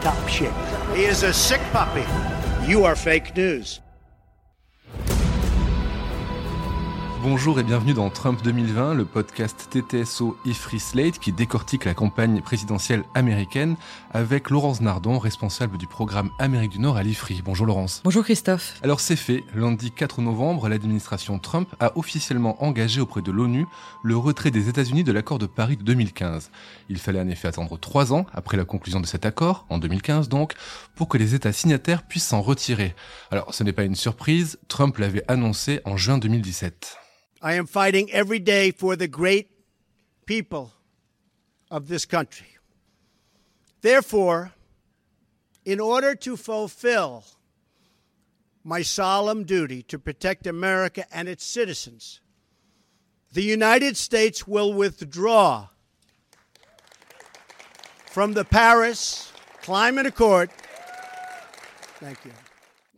top shape. He is a sick puppy. You are fake news. Bonjour et bienvenue dans Trump 2020, le podcast TTSO e-Free Slate qui décortique la campagne présidentielle américaine avec Laurence Nardon, responsable du programme Amérique du Nord à l'e-Free. Bonjour Laurence. Bonjour Christophe. Alors c'est fait, lundi 4 novembre, l'administration Trump a officiellement engagé auprès de l'ONU le retrait des États-Unis de l'accord de Paris de 2015. Il fallait en effet attendre trois ans après la conclusion de cet accord, en 2015 donc, pour que les États signataires puissent s'en retirer. Alors ce n'est pas une surprise, Trump l'avait annoncé en juin 2017. I am fighting every day for the great people of this country. Therefore, in order to fulfill my solemn duty to protect America and its citizens, the United States will withdraw from the Paris Climate Accord. Thank you.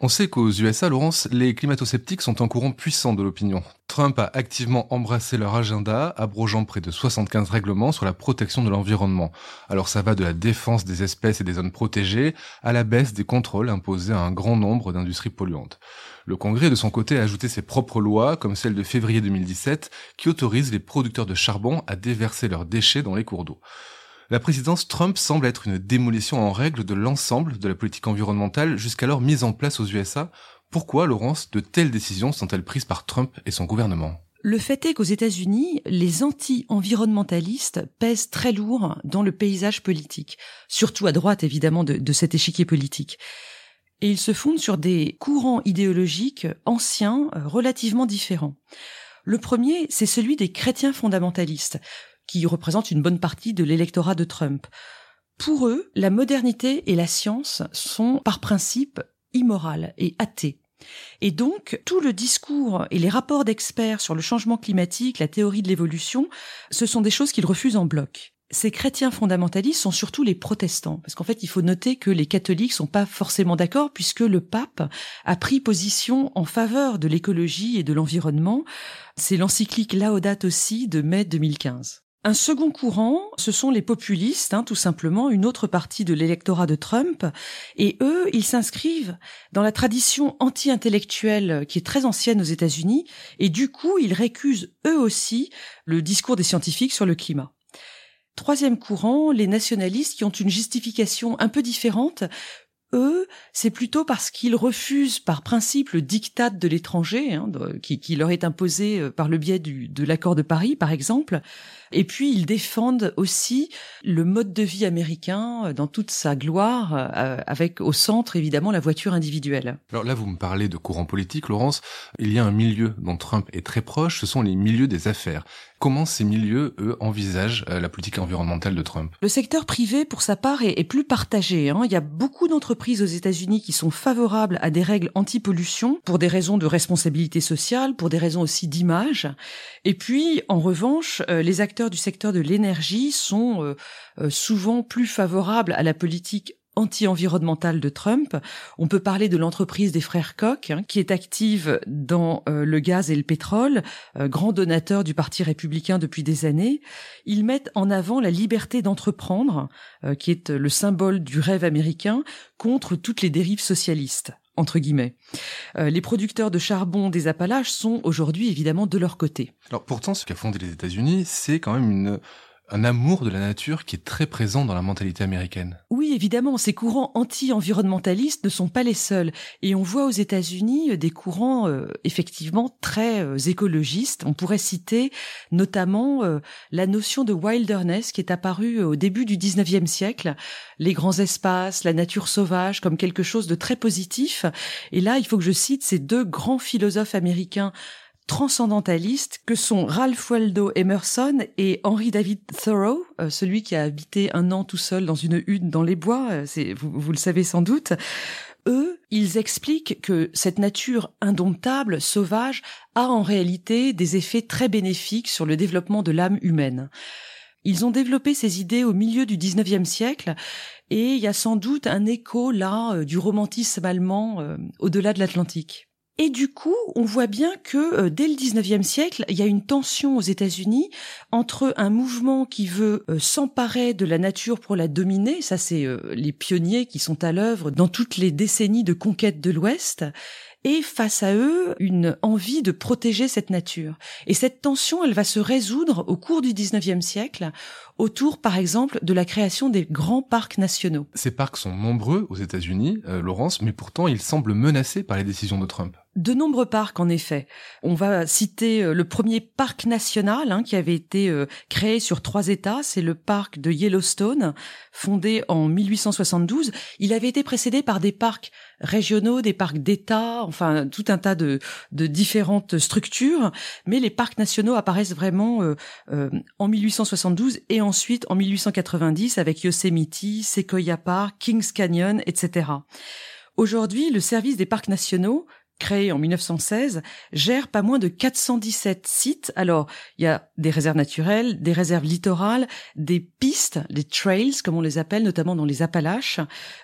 On sait qu'aux USA, Laurence, les climato-sceptiques sont un courant puissant de l'opinion. Trump a activement embrassé leur agenda, abrogeant près de 75 règlements sur la protection de l'environnement. Alors ça va de la défense des espèces et des zones protégées à la baisse des contrôles imposés à un grand nombre d'industries polluantes. Le Congrès, de son côté, a ajouté ses propres lois, comme celle de février 2017, qui autorise les producteurs de charbon à déverser leurs déchets dans les cours d'eau. La présidence Trump semble être une démolition en règle de l'ensemble de la politique environnementale jusqu'alors mise en place aux USA. Pourquoi, Laurence, de telles décisions sont-elles prises par Trump et son gouvernement? Le fait est qu'aux États-Unis, les anti-environnementalistes pèsent très lourd dans le paysage politique, surtout à droite évidemment de, cet échiquier politique. Et ils se fondent sur des courants idéologiques anciens, euh, relativement différents. Le premier, c'est celui des chrétiens fondamentalistes, qui représentent une bonne partie de l'électorat de Trump. Pour eux, la modernité et la science sont par principe immorales et athées. Et donc, tout le discours et les rapports d'experts sur le changement climatique, la théorie de l'évolution, ce sont des choses qu'ils refusent en bloc. Ces chrétiens fondamentalistes sont surtout les protestants, parce qu'en fait, il faut noter que les catholiques sont pas forcément d'accord, puisque le pape a pris position en faveur de l'écologie et de l'environnement. C'est l'encyclique Laudate aussi de mai 2015. Un second courant, ce sont les populistes, hein, tout simplement, une autre partie de l'électorat de Trump, et eux, ils s'inscrivent dans la tradition anti-intellectuelle qui est très ancienne aux États-Unis, et du coup, ils récusent eux aussi le discours des scientifiques sur le climat. Troisième courant, les nationalistes qui ont une justification un peu différente. Eux, c'est plutôt parce qu'ils refusent par principe le diktat de l'étranger, hein, qui, qui leur est imposé euh, par le biais de l'accord de Paris, par exemple. Et puis, ils défendent aussi le mode de vie américain euh, dans toute sa gloire, euh, avec au centre, évidemment, la voiture individuelle. Alors là, vous me parlez de courant politique, Laurence. Il y a un milieu dont Trump est très proche, ce sont les milieux des affaires. Comment ces milieux, eux, envisagent euh, la politique environnementale de Trump? Le secteur privé, pour sa part, est, est plus partagé. hein. Il y a beaucoup d'entreprises aux États-Unis qui sont favorables à des règles anti-pollution pour des raisons de responsabilité sociale, pour des raisons aussi d'image. Et puis, en revanche, euh, les acteurs du secteur de l'énergie sont euh, euh, souvent plus favorables à la politique anti-environnementale de Trump. On peut parler de l'entreprise des frères Koch, hein, qui est active dans euh, le gaz et le pétrole, grand donateur du Parti républicain depuis des années. Ils mettent en avant la liberté d'entreprendre, qui est le symbole du rêve américain, contre toutes les dérives socialistes entre guillemets. Euh, les producteurs de charbon des Appalaches sont aujourd'hui évidemment de leur côté. Alors pourtant, ce qu'a fondé les États-Unis, c'est quand même une, un amour de la nature qui est très présent dans la mentalité américaine. Oui, évidemment, ces courants anti-environnementalistes ne sont pas les seuls. Et on voit aux États-Unis euh, des courants euh, effectivement très euh, écologistes. On pourrait citer notamment euh, la notion de wilderness qui est apparue au début du 19e siècle, les grands espaces, la nature sauvage comme quelque chose de très positif. Et là, il faut que je cite ces deux grands philosophes américains transcendantalistes que sont Ralph Waldo Emerson et Henry David Thoreau, euh, celui qui a habité un an tout seul dans une hutte dans les bois, euh, vous, le savez sans doute. Eux, ils expliquent que cette nature indomptable, sauvage, a en réalité des effets très bénéfiques sur le développement de l'âme humaine. Ils ont développé ces idées au milieu du 19e siècle et il y a sans doute un écho là euh, du romantisme allemand au-delà de l'Atlantique. Et du coup, on voit bien que euh, dès le 19e siècle, il y a une tension aux États-Unis entre un mouvement qui veut s'emparer de la nature pour la dominer, ça c'est les pionniers qui sont à l'œuvre dans toutes les décennies de conquête de l'Ouest, et face à eux une envie de protéger cette nature. Et cette tension, elle va se résoudre au cours du 19e siècle autour, par exemple, de la création des grands parcs nationaux. Ces parcs sont nombreux aux États-Unis, euh, Laurence, mais pourtant ils semblent menacés par les décisions de Trump. De nombreux parcs, en effet. On va citer euh, le premier parc national hein, qui avait été euh, créé sur trois États, c'est le parc de Yellowstone, fondé en 1872. Il avait été précédé par des parcs régionaux, des parcs d'État, enfin tout un tas de, différentes structures, mais les parcs nationaux apparaissent vraiment en 1872 et en ensuite en 1890 avec Yosemite, Sequoia Park, Kings Canyon, etc. Aujourd'hui, le service des parcs nationaux créé en 1916, gère pas moins de 417 sites. Alors, il y a des réserves naturelles, des réserves littorales, des pistes, les trails, comme on les appelle, notamment dans les Appalaches.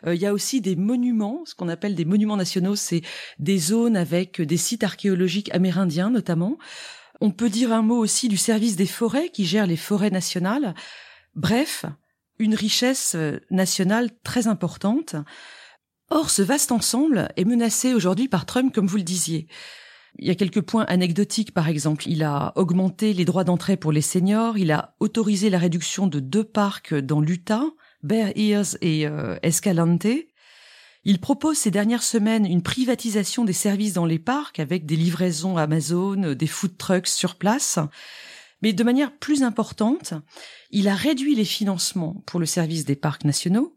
Euh, il y a aussi des monuments, ce qu'on appelle des monuments nationaux, c'est des zones avec des sites archéologiques amérindiens, notamment. On peut dire un mot aussi du service des forêts qui gère les forêts nationales. Bref, une richesse euh, nationale très importante. Or, ce vaste ensemble est menacé aujourd'hui par Trump, comme vous le disiez. Il y a quelques points anecdotiques, par exemple. Il a augmenté les droits d'entrée pour les seniors, il a autorisé la réduction de deux parcs dans l'Utah, Bear Ears et euh, Escalante. Il propose ces dernières semaines une privatisation des services dans les parcs avec des livraisons Amazon, des food trucks sur place. Mais de manière plus importante, il a réduit les financements pour le service des parcs nationaux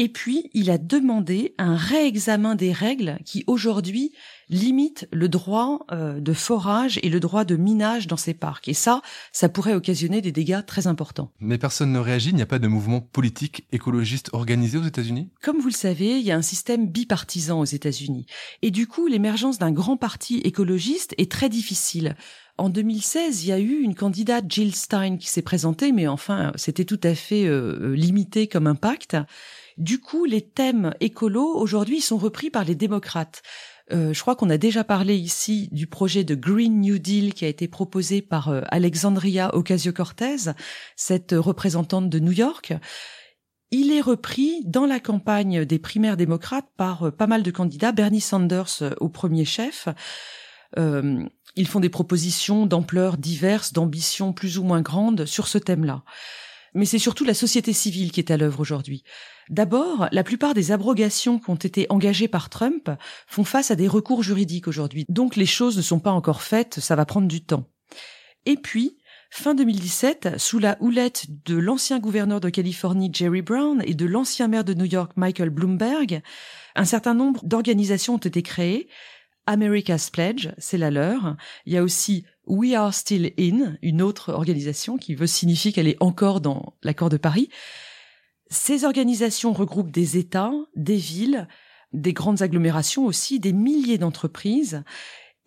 et puis, il a demandé un réexamen des règles qui aujourd'hui limitent le droit euh, de forage et le droit de minage dans ces parcs. Et ça, ça pourrait occasionner des dégâts très importants. Mais personne ne réagit, il n'y a pas de mouvement politique écologiste organisé aux États-Unis? Comme vous le savez, il y a un système bipartisan aux États-Unis. Et du coup, l'émergence d'un grand parti écologiste est très difficile. En 2016, il y a eu une candidate Jill Stein qui s'est présentée, mais enfin, c'était tout à fait euh, limité comme impact. Du coup, les thèmes écolos aujourd'hui sont repris par les démocrates. Euh, je crois qu'on a déjà parlé ici du projet de Green New Deal qui a été proposé par euh, Alexandria Ocasio-Cortez, cette représentante de New York. Il est repris dans la campagne des primaires démocrates par euh, pas mal de candidats, Bernie Sanders au premier chef. ils font des propositions d'ampleur diverses, d'ambition plus ou moins grandes sur ce thème-là. Mais c'est surtout la société civile qui est à l'œuvre aujourd'hui. D'abord, la plupart des abrogations qui ont été engagées par Trump font face à des recours juridiques aujourd'hui. Donc les choses ne sont pas encore faites, ça va prendre du temps. Et puis, fin 2017, sous la houlette de l'ancien gouverneur de Californie Jerry Brown et de l'ancien maire de New York Michael Bloomberg, un certain nombre d'organisations ont été créées. America's Pledge, c'est la leur. Il y a aussi We Are Still In, une autre organisation qui veut signifier qu'elle est encore dans l'accord de Paris. Ces organisations regroupent des États, des villes, des grandes agglomérations aussi, des milliers d'entreprises,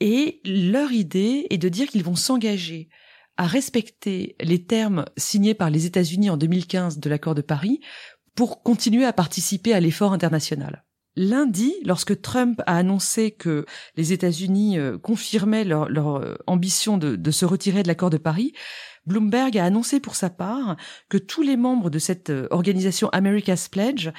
et leur idée est de dire qu'ils vont s'engager à respecter les termes signés par les États-Unis en 2015 de l'accord de Paris pour continuer à participer à l'effort international. Lundi, lorsque Trump a annoncé que les États-Unis euh, confirmaient leur, euh, ambition de se retirer de l'accord de Paris, Bloomberg a annoncé pour sa part que tous les membres de cette euh, organisation America's Pledge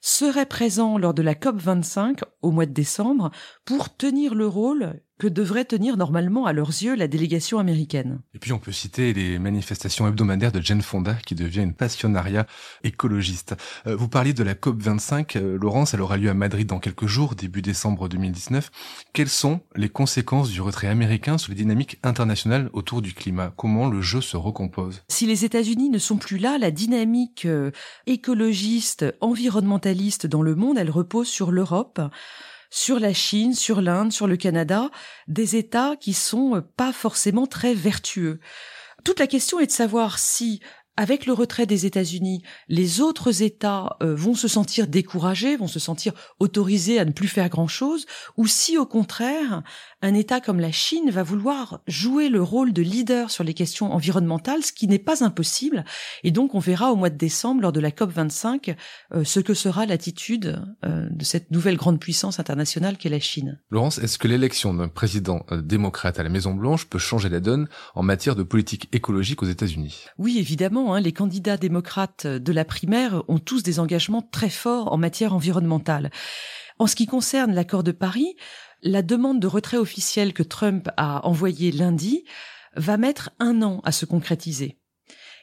seraient présents lors de la COP 25 au mois de décembre pour tenir le rôle que devrait tenir normalement à leurs yeux la délégation américaine. Et puis on peut citer les manifestations hebdomadaires de Jane Fonda qui devient une passionnariat écologiste. Euh, vous parliez de la COP25, euh, Laurence, elle aura lieu à Madrid dans quelques jours, début décembre 2019. Quelles sont les conséquences du retrait américain sur les dynamiques internationales autour du climat? Comment le jeu se recompose? Si les États-Unis ne sont plus là, la dynamique euh, écologiste, environnementaliste dans le monde, elle repose sur l'Europe sur la Chine, sur l'Inde, sur le Canada, des États qui sont pas forcément très vertueux. Toute la question est de savoir si avec le retrait des États-Unis, les autres États euh, vont se sentir découragés, vont se sentir autorisés à ne plus faire grand-chose, ou si au contraire, un État comme la Chine va vouloir jouer le rôle de leader sur les questions environnementales, ce qui n'est pas impossible. Et donc on verra au mois de décembre, lors de la COP 25, euh, ce que sera l'attitude euh, de cette nouvelle grande puissance internationale qu'est la Chine. Laurence, est-ce que l'élection d'un président démocrate à la Maison-Blanche peut changer la donne en matière de politique écologique aux États-Unis? Oui, évidemment Hein, les candidats démocrates de la primaire ont tous des engagements très forts en matière environnementale. En ce qui concerne l'accord de Paris, la demande de retrait officiel que Trump a envoyée lundi va mettre un an à se concrétiser.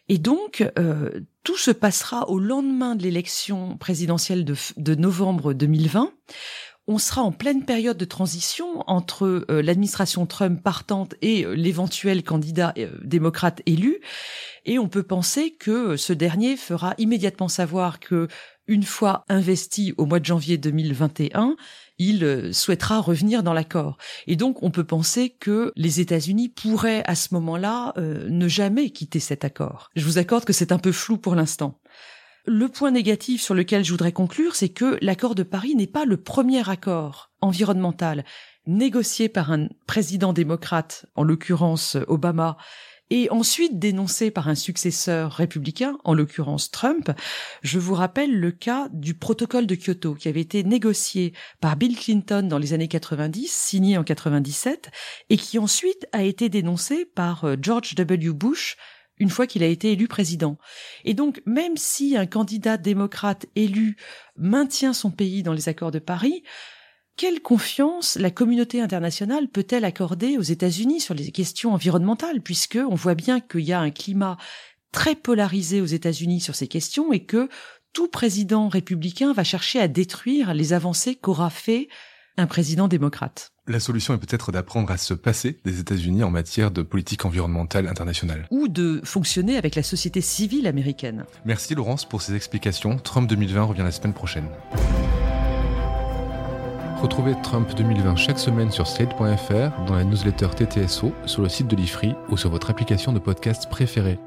Et donc, euh, tout se passera au lendemain de l'élection présidentielle de, de novembre 2020 on sera en pleine période de transition entre euh, l'administration Trump partante et euh, l'éventuel candidat euh, démocrate élu. Et on peut penser que ce dernier fera immédiatement savoir que, une fois investi au mois de janvier 2021, il souhaitera revenir dans l'accord. Et donc, on peut penser que les États-Unis pourraient, à ce moment-là, ne jamais quitter cet accord. Je vous accorde que c'est un peu flou pour l'instant. Le point négatif sur lequel je voudrais conclure, c'est que l'accord de Paris n'est pas le premier accord environnemental négocié par un président démocrate, en l'occurrence Obama, et ensuite dénoncé par un successeur républicain, en l'occurrence Trump. Je vous rappelle le cas du protocole de Kyoto qui avait été négocié par Bill Clinton dans les années 90, signé en 97, et qui ensuite a été dénoncé par euh, George W. Bush une fois qu'il a été élu président. Et donc, même si un candidat démocrate élu maintient son pays dans les accords de Paris, quelle confiance la communauté internationale peut-elle accorder aux États-Unis sur les questions environnementales, puisque on voit bien qu'il y a un climat très polarisé aux États-Unis sur ces questions et que tout président républicain va chercher à détruire les avancées qu'aura fait un président démocrate. La solution est peut-être d'apprendre à se passer des États-Unis en matière de politique environnementale internationale. Ou de fonctionner avec la société civile américaine. Merci Laurence pour ces explications. Trump 2020 revient la semaine prochaine. Retrouvez Trump 2020 chaque semaine sur slate.fr, dans la newsletter TTSO, sur le site de l'IFRI ou sur votre application de podcast préférée.